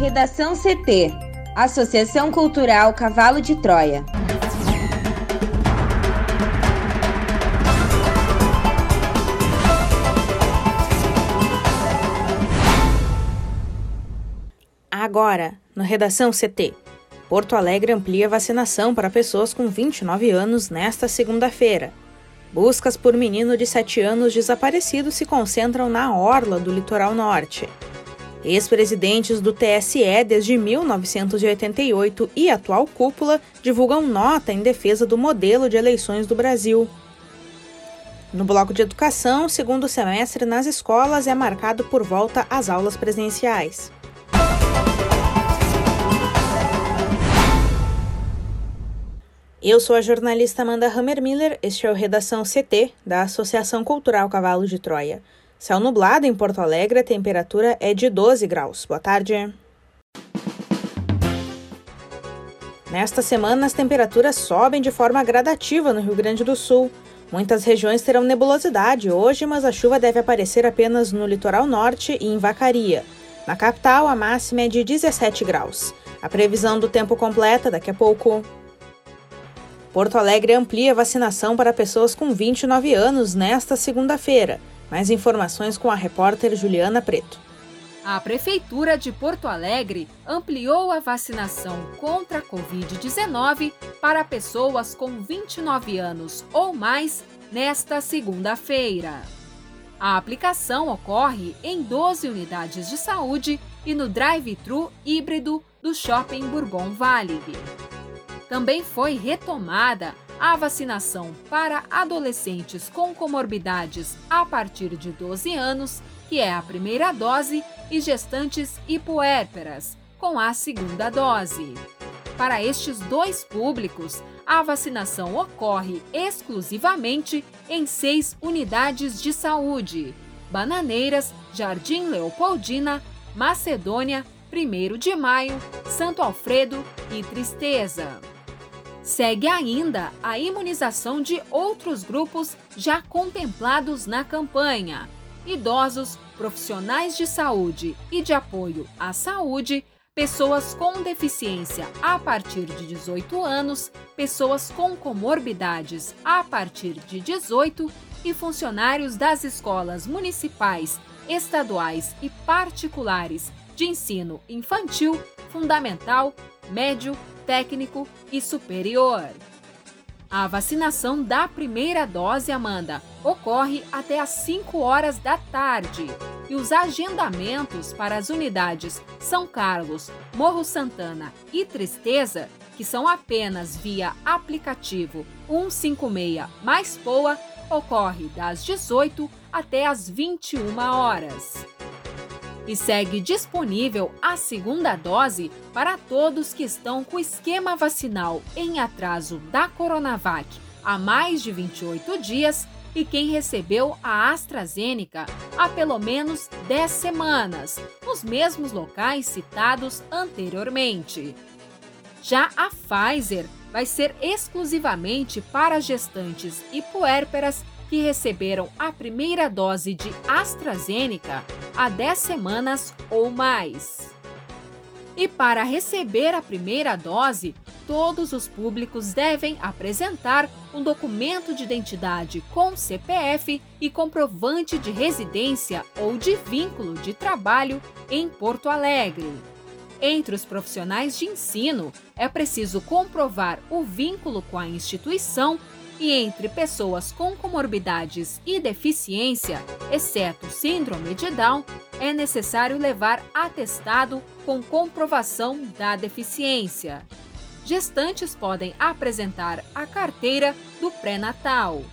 Redação CT Associação Cultural Cavalo de Troia. Agora, no Redação CT. Porto Alegre amplia vacinação para pessoas com 29 anos nesta segunda-feira. Buscas por menino de 7 anos desaparecido se concentram na orla do litoral norte. Ex-presidentes do TSE desde 1988 e atual cúpula divulgam nota em defesa do modelo de eleições do Brasil. No bloco de educação, segundo semestre nas escolas é marcado por volta às aulas presenciais. Eu sou a jornalista Amanda Hammermiller, este é o Redação CT, da Associação Cultural Cavalo de Troia. Céu nublado em Porto Alegre, a temperatura é de 12 graus. Boa tarde. Nesta semana, as temperaturas sobem de forma gradativa no Rio Grande do Sul. Muitas regiões terão nebulosidade hoje, mas a chuva deve aparecer apenas no litoral norte e em Vacaria. Na capital, a máxima é de 17 graus. A previsão do tempo completa daqui a pouco. Porto Alegre amplia a vacinação para pessoas com 29 anos nesta segunda-feira. Mais informações com a repórter Juliana Preto. A Prefeitura de Porto Alegre ampliou a vacinação contra a Covid-19 para pessoas com 29 anos ou mais nesta segunda-feira. A aplicação ocorre em 12 unidades de saúde e no drive-thru híbrido do Shopping Bourbon Valley também foi retomada a vacinação para adolescentes com comorbidades a partir de 12 anos, que é a primeira dose, e gestantes hipoérperas, com a segunda dose. Para estes dois públicos, a vacinação ocorre exclusivamente em seis unidades de saúde: Bananeiras, Jardim Leopoldina, Macedônia, 1 de Maio, Santo Alfredo e Tristeza. Segue ainda a imunização de outros grupos já contemplados na campanha: idosos, profissionais de saúde e de apoio à saúde, pessoas com deficiência a partir de 18 anos, pessoas com comorbidades a partir de 18 e funcionários das escolas municipais, estaduais e particulares de ensino infantil, fundamental, médio técnico e superior. A vacinação da primeira dose, Amanda, ocorre até às 5 horas da tarde e os agendamentos para as unidades São Carlos, Morro Santana e Tristeza, que são apenas via aplicativo 156 mais POA, ocorre das 18 até às 21 horas e segue disponível a segunda dose para todos que estão com esquema vacinal em atraso da Coronavac há mais de 28 dias e quem recebeu a AstraZeneca há pelo menos 10 semanas, nos mesmos locais citados anteriormente. Já a Pfizer vai ser exclusivamente para gestantes e puérperas que receberam a primeira dose de AstraZeneca há 10 semanas ou mais. E para receber a primeira dose, todos os públicos devem apresentar um documento de identidade com CPF e comprovante de residência ou de vínculo de trabalho em Porto Alegre. Entre os profissionais de ensino, é preciso comprovar o vínculo com a instituição e entre pessoas com comorbidades e deficiência, exceto síndrome de Down, é necessário levar atestado com comprovação da deficiência. Gestantes podem apresentar a carteira do pré-natal.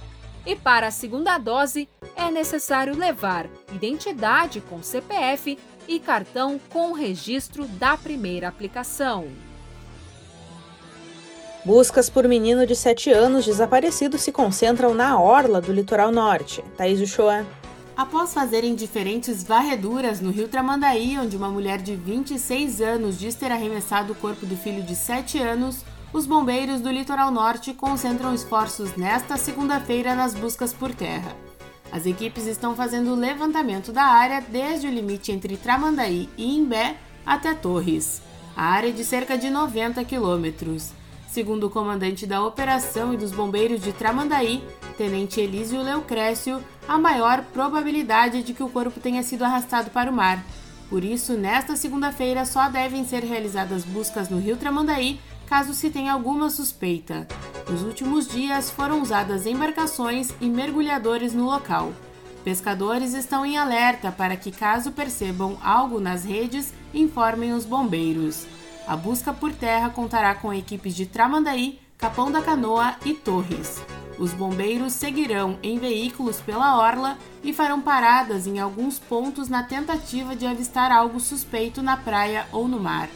E para a segunda dose, é necessário levar identidade com CPF e cartão com registro da primeira aplicação. Buscas por menino de 7 anos desaparecido se concentram na orla do litoral norte. Thaís Uchoa. Após fazerem diferentes varreduras no rio Tramandaí, onde uma mulher de 26 anos diz ter arremessado o corpo do filho de 7 anos, os bombeiros do litoral norte concentram esforços nesta segunda-feira nas buscas por terra. As equipes estão fazendo o levantamento da área desde o limite entre Tramandaí e Imbé até Torres. A área é de cerca de 90 quilômetros. Segundo o comandante da operação e dos bombeiros de Tramandaí, Tenente Elísio Leucrécio, a maior probabilidade é de que o corpo tenha sido arrastado para o mar. Por isso, nesta segunda-feira só devem ser realizadas buscas no rio Tramandaí caso se tenha alguma suspeita. Nos últimos dias foram usadas embarcações e mergulhadores no local. Pescadores estão em alerta para que, caso percebam algo nas redes, informem os bombeiros. A busca por terra contará com equipes de Tramandaí, Capão da Canoa e Torres. Os bombeiros seguirão em veículos pela orla e farão paradas em alguns pontos na tentativa de avistar algo suspeito na praia ou no mar.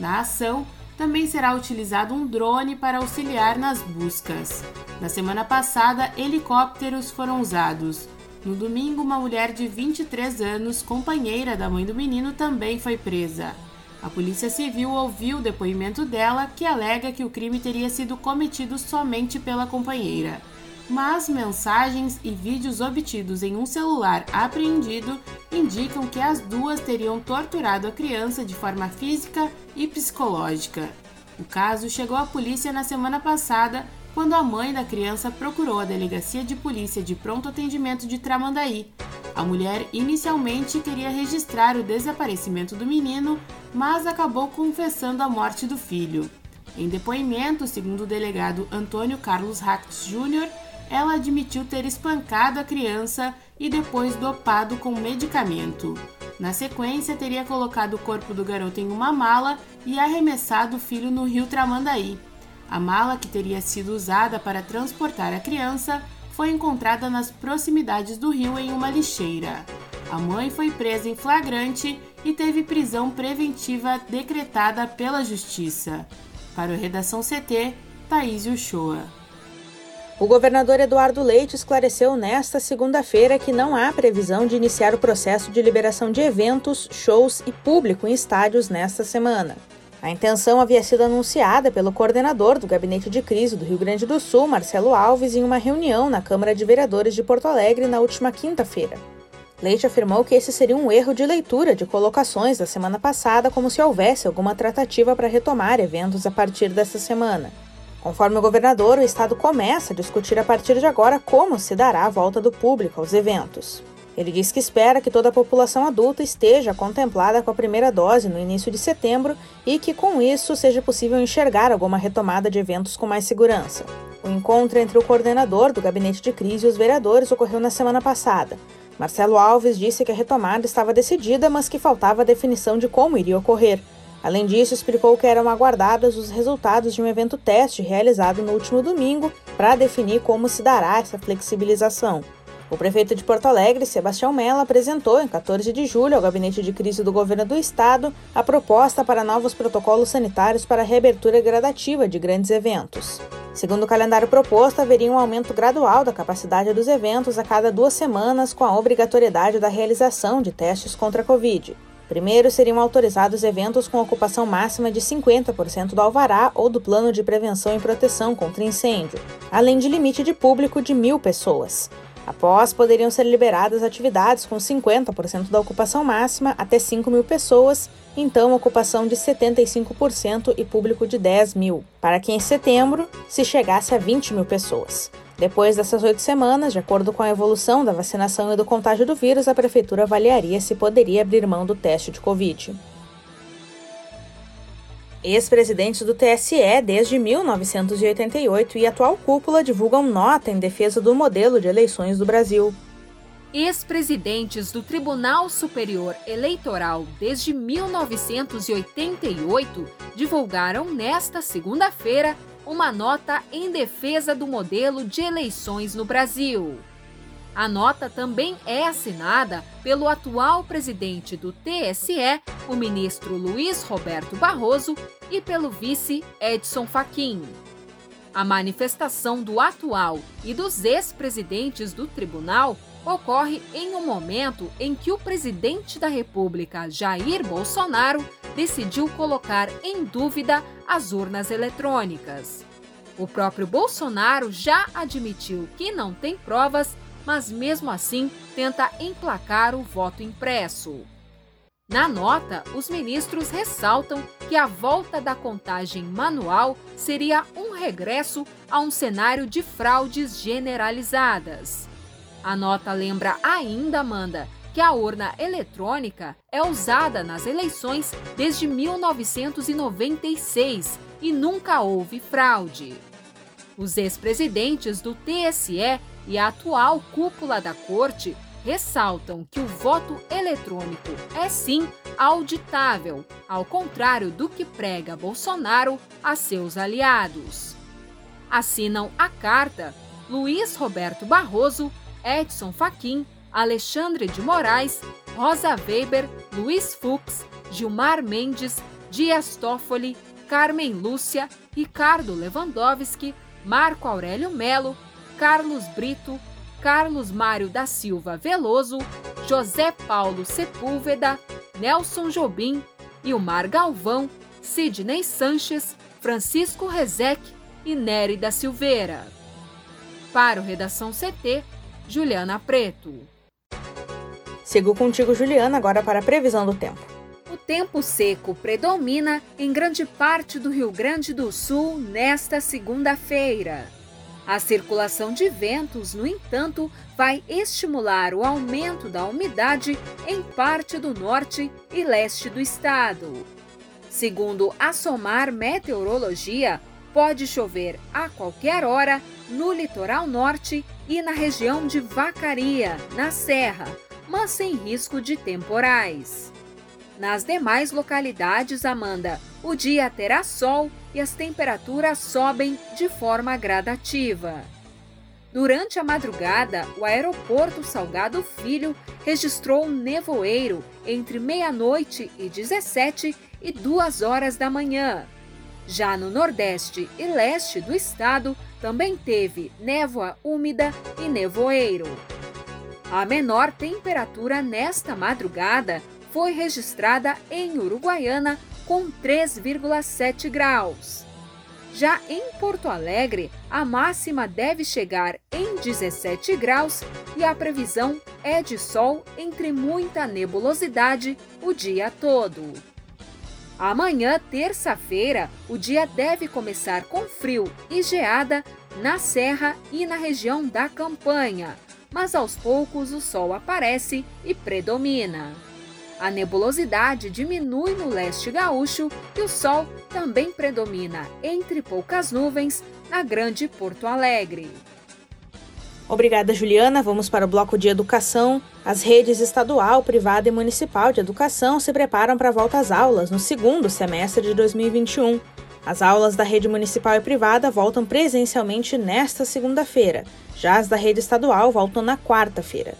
Na ação, também será utilizado um drone para auxiliar nas buscas. Na semana passada, helicópteros foram usados. No domingo, uma mulher de 23 anos, companheira da mãe do menino, também foi presa. A Polícia Civil ouviu o depoimento dela, que alega que o crime teria sido cometido somente pela companheira. Mas mensagens e vídeos obtidos em um celular apreendido indicam que as duas teriam torturado a criança de forma física e psicológica. O caso chegou à polícia na semana passada, quando a mãe da criança procurou a delegacia de polícia de pronto atendimento de Tramandaí a mulher inicialmente queria registrar o desaparecimento do menino, mas acabou confessando a morte do filho. Em depoimento, segundo o delegado Antônio Carlos Rax Jr., ela admitiu ter espancado a criança e depois dopado com medicamento. Na sequência, teria colocado o corpo do garoto em uma mala e arremessado o filho no rio Tramandaí. A mala, que teria sido usada para transportar a criança, foi encontrada nas proximidades do rio em uma lixeira. A mãe foi presa em flagrante e teve prisão preventiva decretada pela Justiça. Para o Redação CT, Thaís Uchoa. O governador Eduardo Leite esclareceu nesta segunda-feira que não há previsão de iniciar o processo de liberação de eventos, shows e público em estádios nesta semana. A intenção havia sido anunciada pelo coordenador do Gabinete de Crise do Rio Grande do Sul, Marcelo Alves, em uma reunião na Câmara de Vereadores de Porto Alegre na última quinta-feira. Leite afirmou que esse seria um erro de leitura de colocações da semana passada, como se houvesse alguma tratativa para retomar eventos a partir dessa semana. Conforme o governador, o Estado começa a discutir a partir de agora como se dará a volta do público aos eventos. Ele diz que espera que toda a população adulta esteja contemplada com a primeira dose no início de setembro e que, com isso, seja possível enxergar alguma retomada de eventos com mais segurança. O encontro entre o coordenador do gabinete de crise e os vereadores ocorreu na semana passada. Marcelo Alves disse que a retomada estava decidida, mas que faltava a definição de como iria ocorrer. Além disso, explicou que eram aguardados os resultados de um evento teste realizado no último domingo para definir como se dará essa flexibilização. O prefeito de Porto Alegre, Sebastião Mello, apresentou em 14 de julho ao gabinete de crise do governo do estado a proposta para novos protocolos sanitários para a reabertura gradativa de grandes eventos. Segundo o calendário proposto, haveria um aumento gradual da capacidade dos eventos a cada duas semanas, com a obrigatoriedade da realização de testes contra a Covid. Primeiro, seriam autorizados eventos com ocupação máxima de 50% do alvará ou do plano de prevenção e proteção contra incêndio, além de limite de público de mil pessoas. Após, poderiam ser liberadas atividades com 50% da ocupação máxima até 5 mil pessoas, então ocupação de 75% e público de 10 mil, para que em setembro se chegasse a 20 mil pessoas. Depois dessas oito semanas, de acordo com a evolução da vacinação e do contágio do vírus, a Prefeitura avaliaria se poderia abrir mão do teste de Covid. Ex-presidentes do TSE desde 1988 e atual cúpula divulgam nota em defesa do modelo de eleições do Brasil. Ex-presidentes do Tribunal Superior Eleitoral desde 1988 divulgaram nesta segunda-feira uma nota em defesa do modelo de eleições no Brasil. A nota também é assinada pelo atual presidente do TSE, o ministro Luiz Roberto Barroso, e pelo vice Edson Fachin. A manifestação do atual e dos ex-presidentes do tribunal ocorre em um momento em que o presidente da República, Jair Bolsonaro, decidiu colocar em dúvida as urnas eletrônicas. O próprio Bolsonaro já admitiu que não tem provas mas mesmo assim tenta emplacar o voto impresso. Na nota, os ministros ressaltam que a volta da contagem manual seria um regresso a um cenário de fraudes generalizadas. A nota lembra ainda, Amanda, que a urna eletrônica é usada nas eleições desde 1996 e nunca houve fraude. Os ex-presidentes do TSE e a atual cúpula da corte ressaltam que o voto eletrônico é sim auditável, ao contrário do que prega Bolsonaro a seus aliados. Assinam a carta Luiz Roberto Barroso, Edson Fachin, Alexandre de Moraes, Rosa Weber, Luiz Fux, Gilmar Mendes, Dias Toffoli, Carmen Lúcia, Ricardo Lewandowski, Marco Aurélio Melo, Carlos Brito, Carlos Mário da Silva Veloso, José Paulo Sepúlveda, Nelson Jobim, Ilmar Galvão, Sidney Sanches, Francisco Rezec e Nery da Silveira. Para o Redação CT, Juliana Preto. Sigo contigo, Juliana, agora para a previsão do tempo. O tempo seco predomina em grande parte do Rio Grande do Sul nesta segunda-feira. A circulação de ventos, no entanto, vai estimular o aumento da umidade em parte do norte e leste do estado. Segundo a Somar Meteorologia, pode chover a qualquer hora no litoral norte e na região de Vacaria, na Serra, mas sem risco de temporais. Nas demais localidades, Amanda, o dia terá sol e as temperaturas sobem de forma gradativa. Durante a madrugada, o aeroporto Salgado Filho registrou nevoeiro entre meia-noite e 17 e 2 horas da manhã. Já no nordeste e leste do estado, também teve névoa úmida e nevoeiro. A menor temperatura nesta madrugada foi registrada em Uruguaiana com 3,7 graus. Já em Porto Alegre, a máxima deve chegar em 17 graus e a previsão é de sol entre muita nebulosidade o dia todo. Amanhã, terça-feira, o dia deve começar com frio e geada na Serra e na região da Campanha, mas aos poucos o sol aparece e predomina. A nebulosidade diminui no leste gaúcho e o sol também predomina entre poucas nuvens na Grande Porto Alegre. Obrigada, Juliana. Vamos para o bloco de educação. As redes estadual, privada e municipal de educação se preparam para a volta às aulas no segundo semestre de 2021. As aulas da rede municipal e privada voltam presencialmente nesta segunda-feira. Já as da rede estadual voltam na quarta-feira.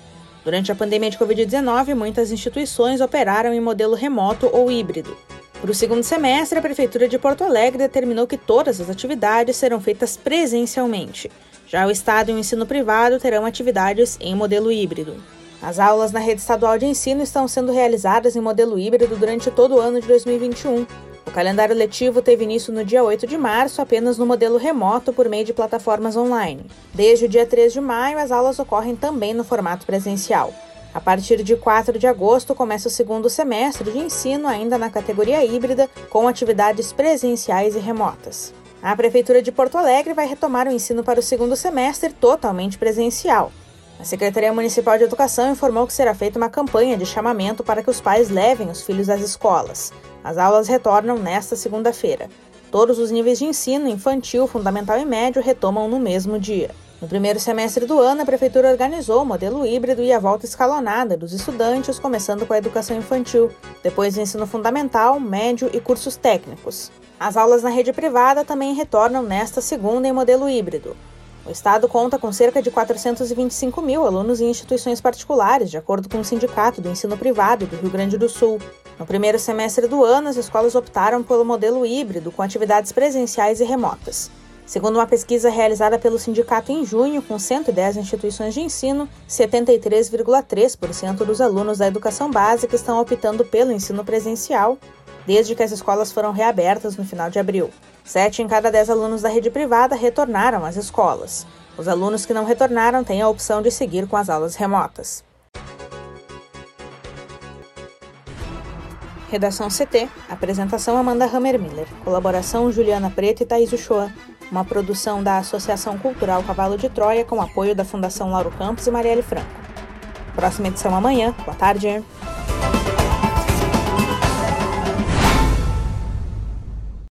Durante a pandemia de Covid-19, muitas instituições operaram em modelo remoto ou híbrido. Para o segundo semestre, a Prefeitura de Porto Alegre determinou que todas as atividades serão feitas presencialmente. Já o Estado e o ensino privado terão atividades em modelo híbrido. As aulas na rede estadual de ensino estão sendo realizadas em modelo híbrido durante todo o ano de 2021. O calendário letivo teve início no dia 8 de março, apenas no modelo remoto por meio de plataformas online. Desde o dia 3 de maio, as aulas ocorrem também no formato presencial. A partir de 4 de agosto, começa o segundo semestre de ensino, ainda na categoria híbrida, com atividades presenciais e remotas. A Prefeitura de Porto Alegre vai retomar o ensino para o segundo semestre totalmente presencial. A Secretaria Municipal de Educação informou que será feita uma campanha de chamamento para que os pais levem os filhos às escolas. As aulas retornam nesta segunda-feira. Todos os níveis de ensino, infantil, fundamental e médio, retomam no mesmo dia. No primeiro semestre do ano, a Prefeitura organizou o modelo híbrido e a volta escalonada dos estudantes, começando com a educação infantil, depois o ensino fundamental, médio e cursos técnicos. As aulas na rede privada também retornam nesta segunda em modelo híbrido. O Estado conta com cerca de 425 mil alunos em instituições particulares, de acordo com o Sindicato do Ensino Privado do Rio Grande do Sul. No primeiro semestre do ano, as escolas optaram pelo modelo híbrido, com atividades presenciais e remotas. Segundo uma pesquisa realizada pelo sindicato em junho, com 110 instituições de ensino, 73,3% dos alunos da educação básica estão optando pelo ensino presencial, desde que as escolas foram reabertas no final de abril. Sete em cada dez alunos da rede privada retornaram às escolas. Os alunos que não retornaram têm a opção de seguir com as aulas remotas. Redação CT, apresentação Amanda Hammermiller, colaboração Juliana Preta e Thaís Uchoa, uma produção da Associação Cultural Cavalo de Troia com apoio da Fundação Lauro Campos e Marielle Franco. Próxima edição amanhã. Boa tarde.